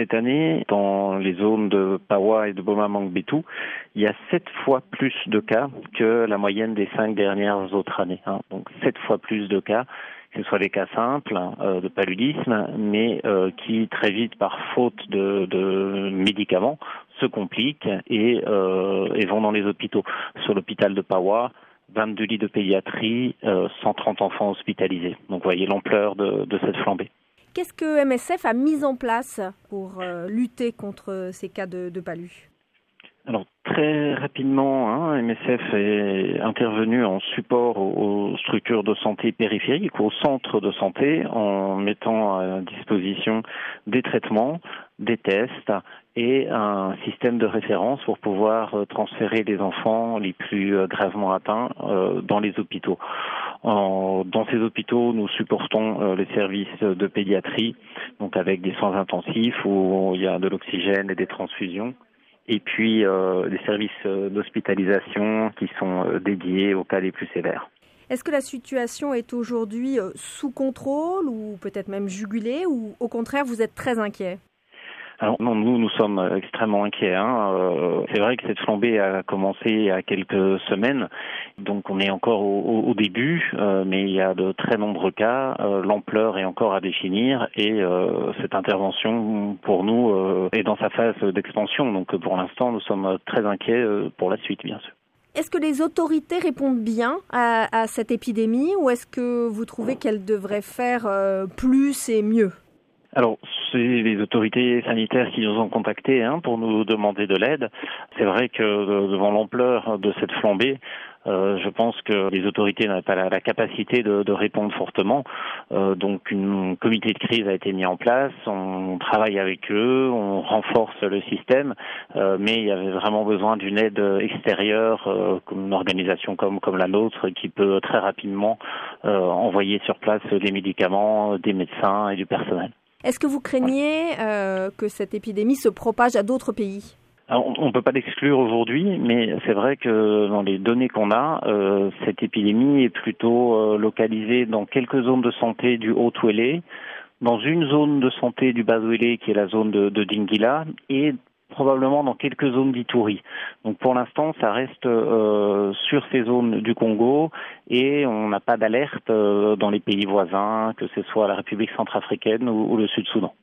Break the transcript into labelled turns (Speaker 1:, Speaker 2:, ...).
Speaker 1: cette année, dans les zones de Pawa et de Boma Mangbetu, il y a sept fois plus de cas que la moyenne des cinq dernières autres années. Hein. Donc sept fois plus de cas que ce soit des cas simples euh, de paludisme, mais euh, qui très vite, par faute de, médicaments, se compliquent et, euh, et, vont dans les hôpitaux. Sur l'hôpital de Pawa, 22 lits de pédiatrie, 130 enfants hospitalisés. Donc vous voyez l'ampleur de cette flambée.
Speaker 2: Qu'est-ce que MSF a mis en place pour lutter contre ces cas de, palud
Speaker 1: alors très rapidement, hein, MSF est intervenu en support aux, structures de santé périphériques, aux centres de santé, en mettant à disposition des traitements, des tests et un système de référence pour pouvoir euh, transférer les enfants les plus euh, gravement atteints euh, dans les hôpitaux. Dans ces hôpitaux, nous supportons les services de pédiatrie, donc avec des soins intensifs où il y a de l'oxygène et des transfusions et puis euh, des services euh, d'hospitalisation qui sont euh, dédiés aux cas les plus sévères.
Speaker 2: Est-ce que la situation est aujourd'hui sous contrôle ou peut-être même jugulée ou au contraire vous êtes très inquiet?
Speaker 1: Alors non, nous, nous sommes extrêmement inquiets. Hein. Euh, c'est vrai que cette flambée a commencé il y a quelques semaines, donc on est encore au, début, euh, mais il y a de très nombreux cas. Euh, l'ampleur est encore à définir et cette intervention, pour nous, est dans sa phase d'expansion. Donc pour l'instant, nous sommes très inquiets pour la suite, bien sûr.
Speaker 2: Est-ce que les autorités répondent bien à, à cette épidémie ou est-ce que vous trouvez qu'elles devraient faire plus et mieux?
Speaker 1: Alors, c'est les autorités sanitaires qui nous ont contactés hein, pour nous demander de l'aide. C'est vrai que euh, devant l'ampleur de cette flambée, euh, je pense que les autorités n'avaient pas la, capacité de, de, répondre fortement. Euh, donc, un comité de crise a été mis en place. On travaille avec eux, on renforce le système, euh, mais il y avait vraiment besoin d'une aide extérieure, euh, comme une organisation comme comme la nôtre, qui peut très rapidement euh, envoyer sur place des médicaments, des médecins et du personnel.
Speaker 2: Est-ce que vous craignez euh, que cette épidémie se propage à d'autres pays?
Speaker 1: On ne peut pas l'exclure aujourd'hui, mais c'est vrai que dans les données qu'on a, euh, cette épidémie est plutôt euh, localisée dans quelques zones de santé du Haut-Ouélé, dans une zone de santé du Bas-Ouélé qui est la zone de, de et probablement dans quelques zones d'Ituri. Donc pour l'instant, ça reste euh, sur ces zones du Congo et on n'a pas d'alerte euh, dans les pays voisins, que ce soit la République centrafricaine ou, ou le Sud-Soudan.